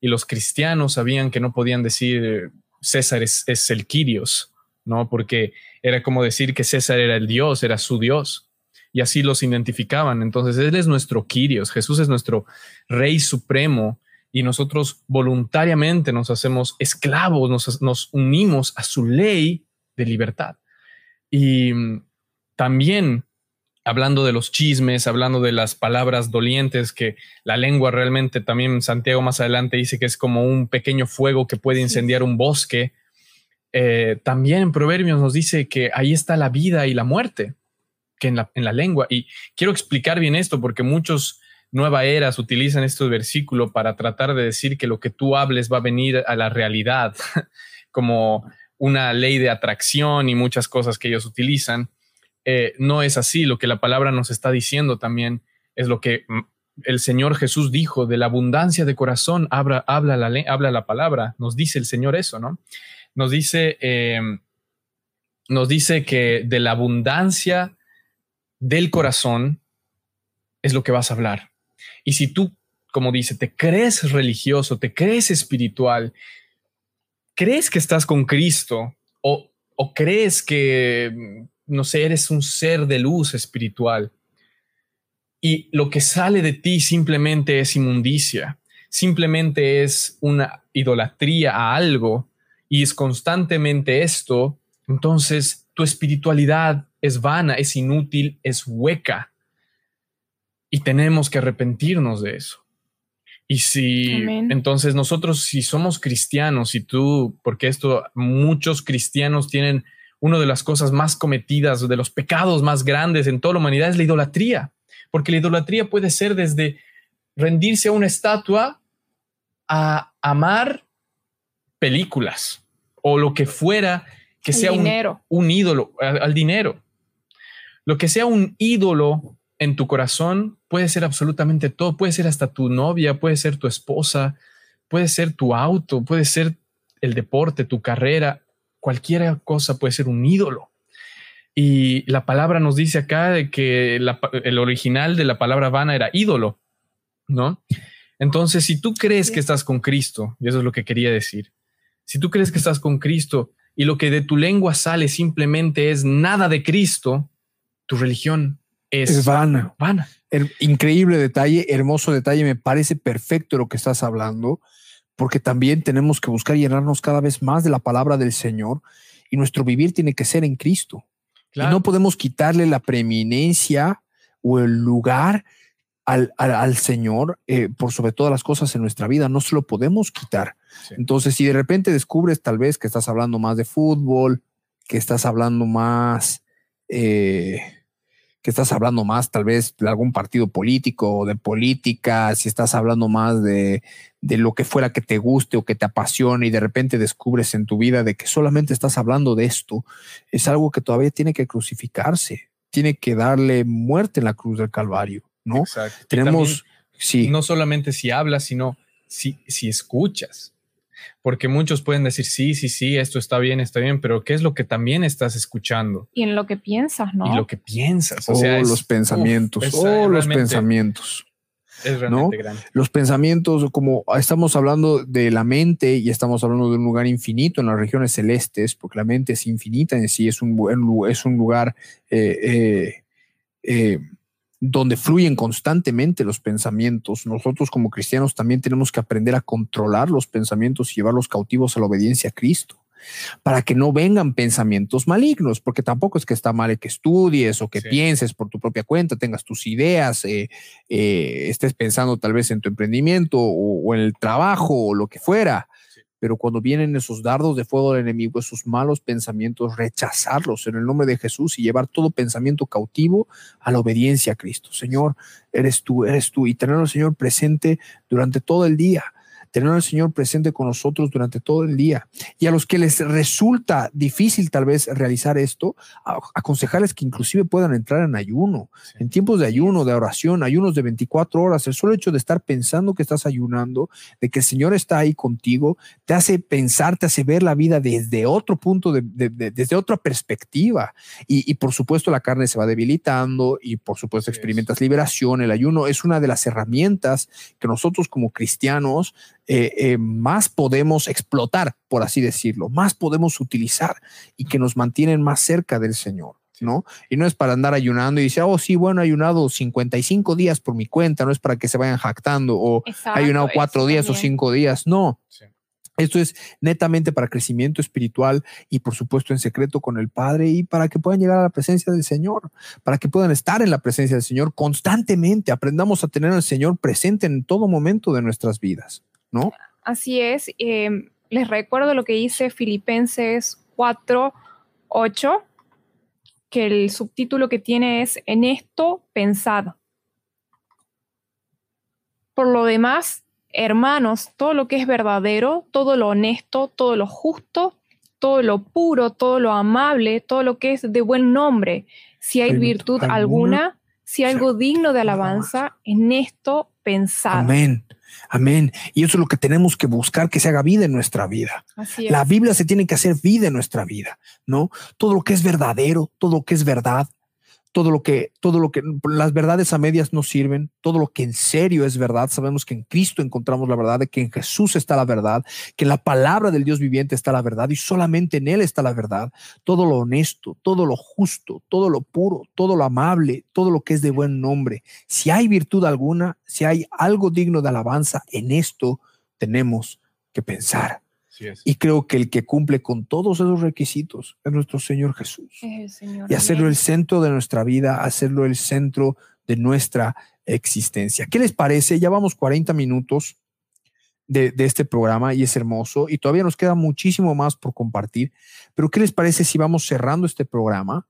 Y los cristianos sabían que no podían decir César es, es el Kyrios, ¿no? Porque era como decir que César era el Dios, era su Dios. Y así los identificaban. Entonces, Él es nuestro Kyrios, Jesús es nuestro Rey Supremo y nosotros voluntariamente nos hacemos esclavos, nos, nos unimos a su ley de libertad. Y mm, también hablando de los chismes, hablando de las palabras dolientes, que la lengua realmente también Santiago más adelante dice que es como un pequeño fuego que puede incendiar un bosque. Eh, también en Proverbios nos dice que ahí está la vida y la muerte, que en la, en la lengua. Y quiero explicar bien esto porque muchos Nueva Eras utilizan estos versículos para tratar de decir que lo que tú hables va a venir a la realidad, como una ley de atracción y muchas cosas que ellos utilizan. Eh, no es así. Lo que la palabra nos está diciendo también es lo que mm, el Señor Jesús dijo, de la abundancia de corazón habla, habla, la, habla la palabra. Nos dice el Señor eso, ¿no? Nos dice, eh, nos dice que de la abundancia del corazón es lo que vas a hablar. Y si tú, como dice, te crees religioso, te crees espiritual, crees que estás con Cristo o, o crees que, no sé, eres un ser de luz espiritual y lo que sale de ti simplemente es inmundicia, simplemente es una idolatría a algo y es constantemente esto, entonces tu espiritualidad es vana, es inútil, es hueca. Y tenemos que arrepentirnos de eso. Y si entonces nosotros, si somos cristianos, y tú, porque esto muchos cristianos tienen una de las cosas más cometidas, de los pecados más grandes en toda la humanidad, es la idolatría. Porque la idolatría puede ser desde rendirse a una estatua a amar películas o lo que fuera que sea un, ídolo, al, dinero. Lo que sea un ídolo en tu corazón puede ser absolutamente todo, puede ser hasta tu novia, puede ser tu esposa, puede ser tu auto, puede ser el deporte, tu carrera, cualquier cosa puede ser un ídolo. Y la palabra nos dice acá de que el original de la palabra vana era ídolo, ¿no? Entonces, si tú crees que estás con Cristo, y eso es lo que quería decir, si tú crees que estás con Cristo y lo que de tu lengua sale simplemente es nada de Cristo, tu religión es, vana. vana. El increíble detalle, hermoso detalle, me parece perfecto lo que estás hablando, porque también tenemos que buscar llenarnos cada vez más de la palabra del Señor y nuestro vivir tiene que ser en Cristo. Y no podemos quitarle la preeminencia o el lugar al, Señor eh, por sobre todas las cosas en nuestra vida. No se lo podemos quitar. Entonces, si de repente descubres tal vez que estás hablando más de fútbol, que estás hablando más, eh, que estás hablando más tal vez de algún partido político o de política, si estás hablando más de, de lo que fuera que te guste o que te apasione y de repente descubres en tu vida de que solamente estás hablando de esto, es algo que todavía tiene que crucificarse, tiene que darle muerte en la cruz del Calvario. ¿no? Tenemos, sí. No solamente si hablas, sino si, si escuchas. Porque muchos pueden decir, sí, sí, sí, esto está bien, está bien, pero ¿qué es lo que también estás escuchando? Y en lo que piensas, ¿no? Y lo que piensas. O, sea, los pensamientos. o los pensamientos. Es realmente grande. Los pensamientos, como estamos hablando de la mente y estamos hablando de un lugar infinito en las regiones celestes, porque la mente es infinita en sí, es un, es un lugar eh, eh, eh, donde fluyen constantemente los pensamientos. Nosotros como cristianos también tenemos que aprender a controlar los pensamientos y llevarlos cautivos a la obediencia a Cristo para que no vengan pensamientos malignos, porque tampoco es que está mal que estudies o que pienses por tu propia cuenta, tengas tus ideas, eh, eh, estés pensando tal vez en tu emprendimiento o, en el trabajo o lo que fuera, pero cuando vienen esos dardos de fuego del enemigo, esos malos pensamientos, rechazarlos en el nombre de Jesús y llevar todo pensamiento cautivo a la obediencia a Cristo. Señor, eres tú, eres tú, y tener al Señor presente durante todo el día tener al Señor presente con nosotros durante todo el día. Y a los que les resulta difícil tal vez realizar esto, aconsejarles que inclusive puedan entrar en ayuno, en tiempos de ayuno, de oración, ayunos de 24 horas. El solo hecho de estar pensando que estás ayunando, de que el Señor está ahí contigo, te hace pensar, te hace ver la vida desde otro punto, de, desde otra perspectiva. Y, por supuesto la carne se va debilitando y por supuesto experimentas liberación. El ayuno es una de las herramientas que nosotros como cristianos eh, eh, más podemos explotar, por así decirlo, más podemos utilizar y que nos mantienen más cerca del Señor. ¿no? Y no es para andar ayunando y decir, oh, sí, bueno, he ayunado 55 días por mi cuenta, no es para que se vayan jactando o he ayunado cuatro días o cinco días, no. Esto es netamente para crecimiento espiritual y por supuesto en secreto con el Padre y para que puedan llegar a la presencia del Señor, para que puedan estar en la presencia del Señor constantemente. Aprendamos a tener al Señor presente en todo momento de nuestras vidas. ¿No? Así es. Em, les recuerdo lo que dice Filipenses 4, 8, que el subtítulo que tiene es En esto pensad. Por lo demás, hermanos, todo lo que es verdadero, todo lo honesto, todo lo justo, todo lo puro, todo lo amable, todo lo que es de buen nombre, si hay virtud alguna, si hay algo digno de alabanza, en esto pensad. Amén. Amén. Y eso es lo que tenemos que buscar que se haga vida en nuestra vida. Así es. La Biblia se tiene que hacer vida en nuestra vida, ¿no? Todo lo que es verdadero, todo lo que es verdad, todo lo que, todo lo que, las verdades a medias no sirven, todo lo que en serio es verdad. Sabemos que en Cristo encontramos la verdad, que en Jesús está la verdad, que en la palabra del Dios viviente está la verdad y solamente en Él está la verdad. Todo lo honesto, todo lo justo, todo lo puro, todo lo amable, todo lo que es de buen nombre. Si hay virtud alguna, si hay algo digno de alabanza, en esto tenemos que pensar. Y creo que el que cumple con todos esos requisitos es nuestro Señor Jesús. Es el Señor. Y hacerlo el centro de nuestra vida, hacerlo el centro de nuestra existencia. ¿Qué les parece? Ya vamos 40 minutos de, de este programa y es hermoso y todavía nos queda muchísimo más por compartir. Pero ¿qué les parece si vamos cerrando este programa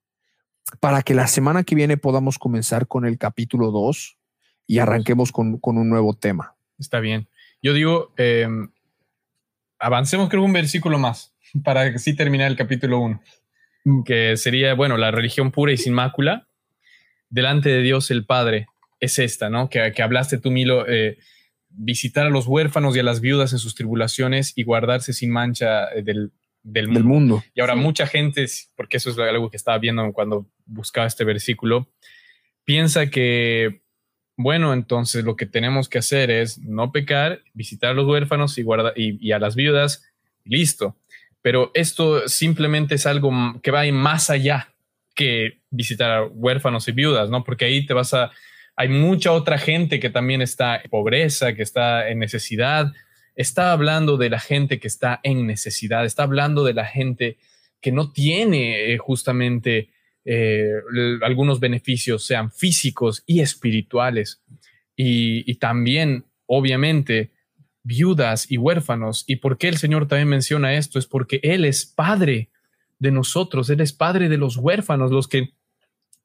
para que la semana que viene podamos comenzar con el capítulo 2 y arranquemos con, con un nuevo tema? Está bien. Yo digo, eh, avancemos creo un versículo más para sí terminar el capítulo 1, que sería, bueno, la religión pura y sin mácula delante de Dios el Padre es esta, ¿no? Que, que hablaste tú, Milo, eh, visitar a los huérfanos y a las viudas en sus tribulaciones y guardarse sin mancha eh, del, del mundo. Del mundo. Y ahora Sí. mucha gente, porque eso es algo que estaba viendo cuando buscaba este versículo, piensa que, bueno, entonces lo que tenemos que hacer es no pecar, visitar a los huérfanos y, y, a las viudas, y listo. Pero esto simplemente es algo que va más allá que visitar a huérfanos y viudas, ¿no? Porque ahí te vas a... Hay mucha otra gente que también está en pobreza, que está en necesidad, está hablando de la gente que está en necesidad, está hablando de la gente que no tiene eh, justamente eh, algunos beneficios, sean físicos y espirituales. Y, y también, obviamente, viudas y huérfanos. ¿Y por qué el Señor también menciona esto? Es porque Él es Padre de nosotros, Él es Padre de los huérfanos, los que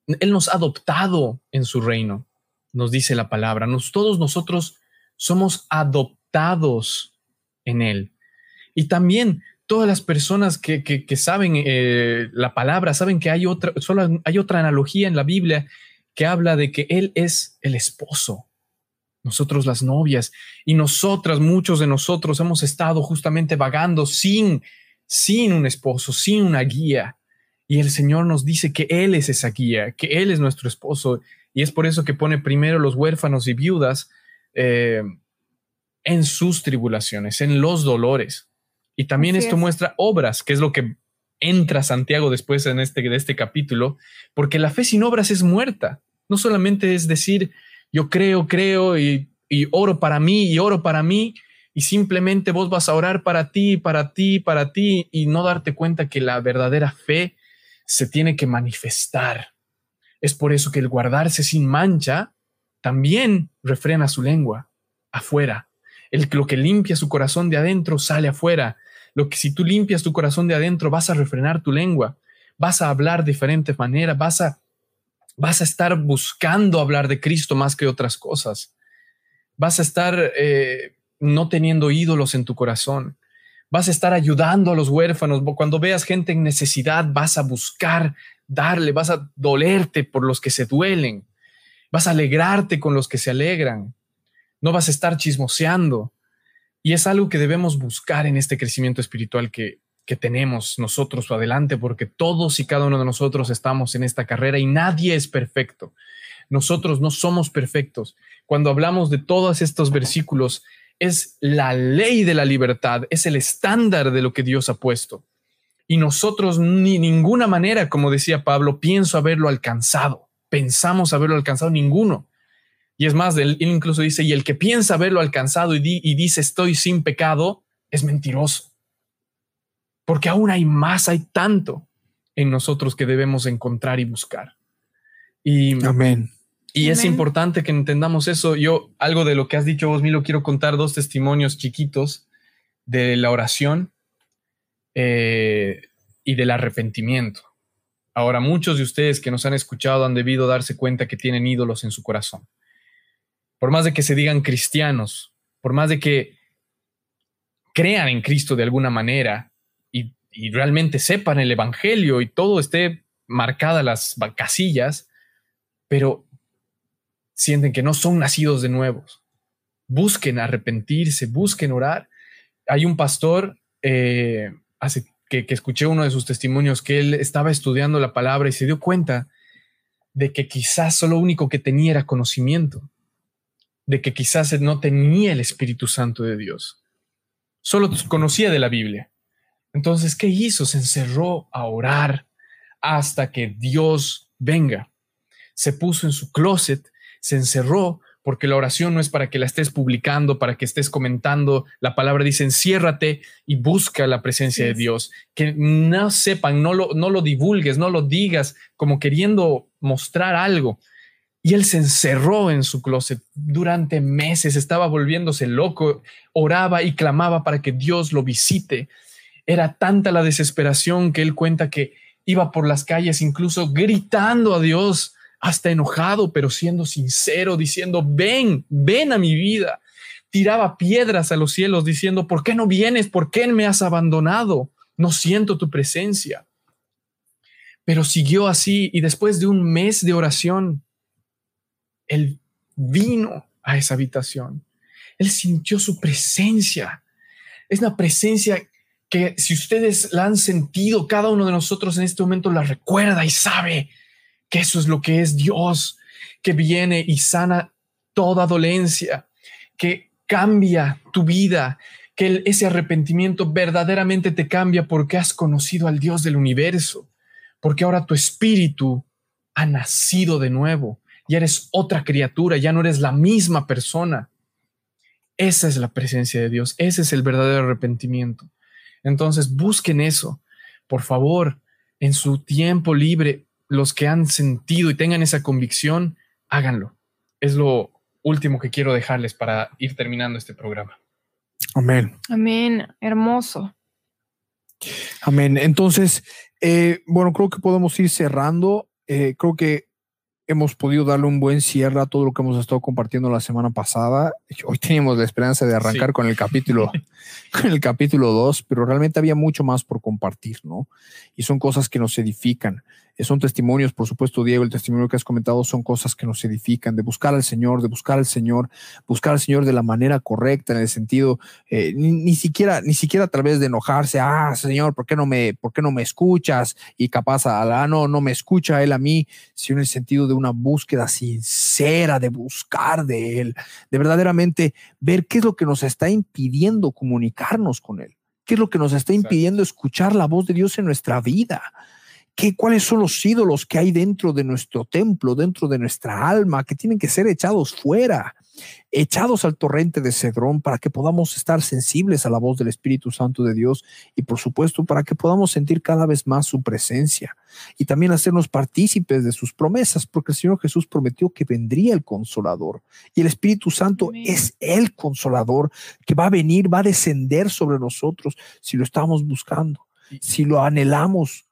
Él nos ha adoptado en su reino, nos dice la palabra. Nos, todos nosotros somos adoptados en Él. Y también todas las personas que, saben eh, la palabra, saben que hay otra, solo hay otra analogía en la Biblia que habla de que Él es el esposo, nosotros las novias, y nosotras, muchos de nosotros hemos estado justamente vagando sin, sin un esposo, sin una guía. Y el Señor nos dice que Él es esa guía, que Él es nuestro esposo. Y es por eso que pone primero los huérfanos y viudas eh, en sus tribulaciones, en los dolores. Y también Así esto es. muestra obras, que es lo que entra Santiago después en este, de este capítulo, porque la fe sin obras es muerta. No solamente es decir, yo creo, creo y, y oro para mí y oro para mí, y simplemente vos vas a orar para ti, para ti, para ti, y no darte cuenta que la verdadera fe se tiene que manifestar. Es por eso que el guardarse sin mancha también refrena su lengua afuera. El, lo que limpia su corazón de adentro sale afuera. Lo que si tú limpias tu corazón de adentro vas a refrenar tu lengua, vas a hablar de diferentes maneras, vas a, vas a estar buscando hablar de Cristo más que otras cosas. Vas a estar eh, no teniendo ídolos en tu corazón. Vas a estar ayudando a los huérfanos. Cuando veas gente en necesidad, vas a buscar darle, vas a dolerte por los que se duelen. Vas a alegrarte con los que se alegran. No vas a estar chismoseando. Y es algo que debemos buscar en este crecimiento espiritual que, que tenemos nosotros adelante, porque todos y cada uno de nosotros estamos en esta carrera y nadie es perfecto. Nosotros no somos perfectos. Cuando hablamos de todos estos versículos, es la ley de la libertad, es el estándar de lo que Dios ha puesto. Y nosotros ni ninguna manera, como decía Pablo, pienso haberlo alcanzado. Pensamos haberlo alcanzado ninguno. Y es más, él, él incluso dice, y el que piensa haberlo alcanzado y, di, y dice estoy sin pecado, es mentiroso. Porque aún hay más, hay tanto en nosotros que debemos encontrar y buscar. Y, Amén. y es importante que entendamos eso. Yo, algo de lo que has dicho vos, Milo, quiero contar dos testimonios chiquitos de la oración eh, y del arrepentimiento. Ahora, muchos de ustedes que nos han escuchado han debido darse cuenta que tienen ídolos en su corazón. Por más de que se digan cristianos, por más de que crean en Cristo de alguna manera y, realmente sepan el Evangelio y todo esté marcada las casillas, pero sienten que no son nacidos de nuevos. Busquen arrepentirse, busquen orar. Hay un pastor, eh, hace que, que escuché uno de sus testimonios, que él estaba estudiando la palabra y se dio cuenta de que quizás solo lo único que tenía era conocimiento, de que quizás no tenía el Espíritu Santo de Dios, solo conocía de la Biblia. Entonces, ¿qué hizo? Se encerró a orar hasta que Dios venga. Se puso en su closet, se encerró, porque la oración no es para que la estés publicando, para que estés comentando. La palabra dice, enciérrate y busca la presencia de Dios. Que no sepan, no lo, no lo divulgues, no lo digas como queriendo mostrar algo. Y él se encerró en su closet durante meses, estaba volviéndose loco, oraba y clamaba para que Dios lo visite. Era tanta la desesperación que él cuenta que iba por las calles incluso gritando a Dios, hasta enojado, pero siendo sincero, diciendo, ven, ven a mi vida. Tiraba piedras a los cielos diciendo, ¿por qué no vienes? ¿Por qué me has abandonado? No siento tu presencia. Pero siguió así y después de un mes de oración, él vino a esa habitación. Él sintió su presencia. Es una presencia que si ustedes la han sentido, cada uno de nosotros en este momento la recuerda y sabe que eso es lo que es Dios, que viene y sana toda dolencia, que cambia tu vida, que ese arrepentimiento verdaderamente te cambia porque has conocido al Dios del universo, porque ahora tu espíritu ha nacido de nuevo, ya eres otra criatura, ya no eres la misma persona. Esa es la presencia de Dios, ese es el verdadero arrepentimiento. Entonces busquen eso, por favor, en su tiempo libre, los que han sentido y tengan esa convicción, háganlo. Es lo último que quiero dejarles para ir terminando este programa. Amén. Amén. Hermoso. Amén. Entonces, eh, bueno, creo que podemos ir cerrando. Eh, creo que hemos podido darle un buen cierre a todo lo que hemos estado compartiendo la semana pasada. Hoy teníamos la esperanza de arrancar con el capítulo, con el capítulo 2, pero realmente había mucho más por compartir, ¿no? Y son cosas que nos edifican. Eh, son testimonios, por supuesto, Diego, el testimonio que has comentado son cosas que nos edifican, de buscar al Señor, de buscar al Señor, buscar al Señor de la manera correcta, en el sentido, eh, ni, siquiera, ni siquiera a través de enojarse, ah, Señor, ¿por qué no me, por qué no me escuchas? Y capaz, ah, no, no me escucha Él a mí, sino en el sentido de una búsqueda sincera, de buscar de Él, de verdaderamente ver qué es lo que nos está impidiendo comunicarnos con Él. ¿Qué es lo que nos está impidiendo escuchar la voz de Dios en nuestra vida? ¿Qué, ¿Cuáles son los ídolos que hay dentro de nuestro templo, dentro de nuestra alma, que tienen que ser echados fuera, echados al torrente de Cedrón para que podamos estar sensibles a la voz del Espíritu Santo de Dios y por supuesto para que podamos sentir cada vez más su presencia y también hacernos partícipes de sus promesas, porque el Señor Jesús prometió que vendría el consolador y el Espíritu Santo es el consolador que va a venir, va a descender sobre nosotros si lo estamos buscando, si lo anhelamos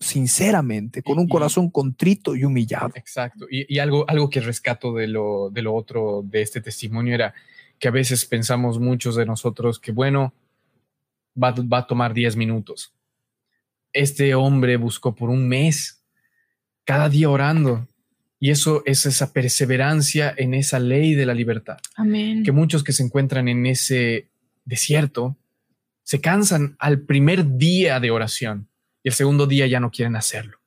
sinceramente, con un corazón contrito y humillado. Exacto. Y, algo, algo que rescato de lo, de lo otro de este testimonio era que a veces pensamos muchos de nosotros que, bueno, va, va a tomar 10 minutos. Este hombre buscó por un mes, cada día orando. Y eso es esa perseverancia en esa ley de la libertad. Amén. Que muchos que se encuentran en ese desierto se cansan al primer día de oración y el segundo día ya no quieren hacerlo.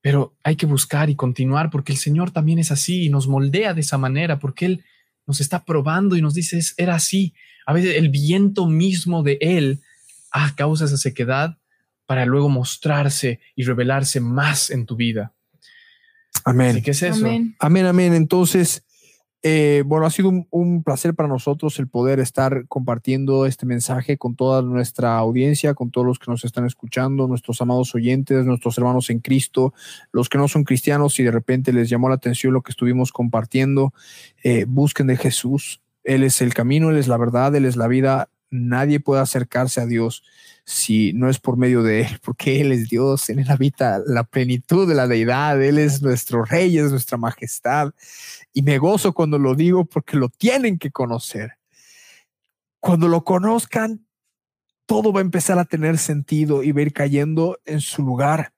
Pero hay que buscar y continuar porque el Señor también es así y nos moldea de esa manera porque Él nos está probando y nos dice, era así. A veces el viento mismo de Él ah, causa esa sequedad para luego mostrarse y revelarse más en tu vida. Amén. ¿Qué es eso? Amén. Amén, amén. Entonces, eh, bueno, ha sido un, placer para nosotros el poder estar compartiendo este mensaje con toda nuestra audiencia, con todos los que nos están escuchando, nuestros amados oyentes, nuestros hermanos en Cristo, los que no son cristianos y de repente les llamó la atención lo que estuvimos compartiendo, eh, busquen de Jesús. Él es el camino, Él es la verdad, Él es la vida. Nadie puede acercarse a Dios si no es por medio de Él, porque Él es Dios, en Él habita la plenitud de la deidad, Él es nuestro rey, es nuestra majestad. Y me gozo cuando lo digo porque lo tienen que conocer. Cuando lo conozcan, todo va a empezar a tener sentido y va a ir cayendo en su lugar.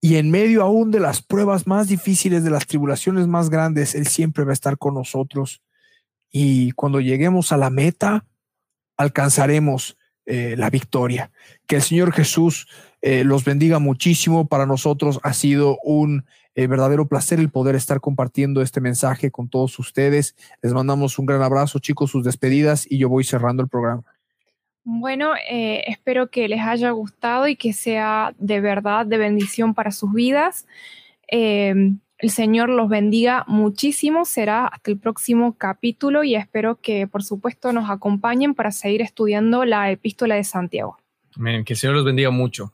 Y en medio aún de las pruebas más difíciles, de las tribulaciones más grandes, Él siempre va a estar con nosotros. Y cuando lleguemos a la meta, alcanzaremos eh, la victoria. Que el Señor Jesús eh, los bendiga muchísimo. Para nosotros ha sido un eh, verdadero placer el poder estar compartiendo este mensaje con todos ustedes. Les mandamos un gran abrazo, chicos, sus despedidas y yo voy cerrando el programa. Bueno, espero que les haya gustado y que sea de verdad de bendición para sus vidas. El Señor los bendiga muchísimo. Será hasta el próximo capítulo y espero que, por supuesto, nos acompañen para seguir estudiando la epístola de Santiago. Amén. Que el Señor los bendiga mucho.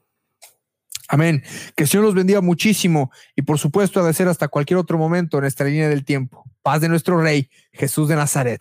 Amén. Que el Señor los bendiga muchísimo y, por supuesto, ha de ser hasta cualquier otro momento en esta línea del tiempo. Paz de nuestro Rey, Jesús de Nazaret.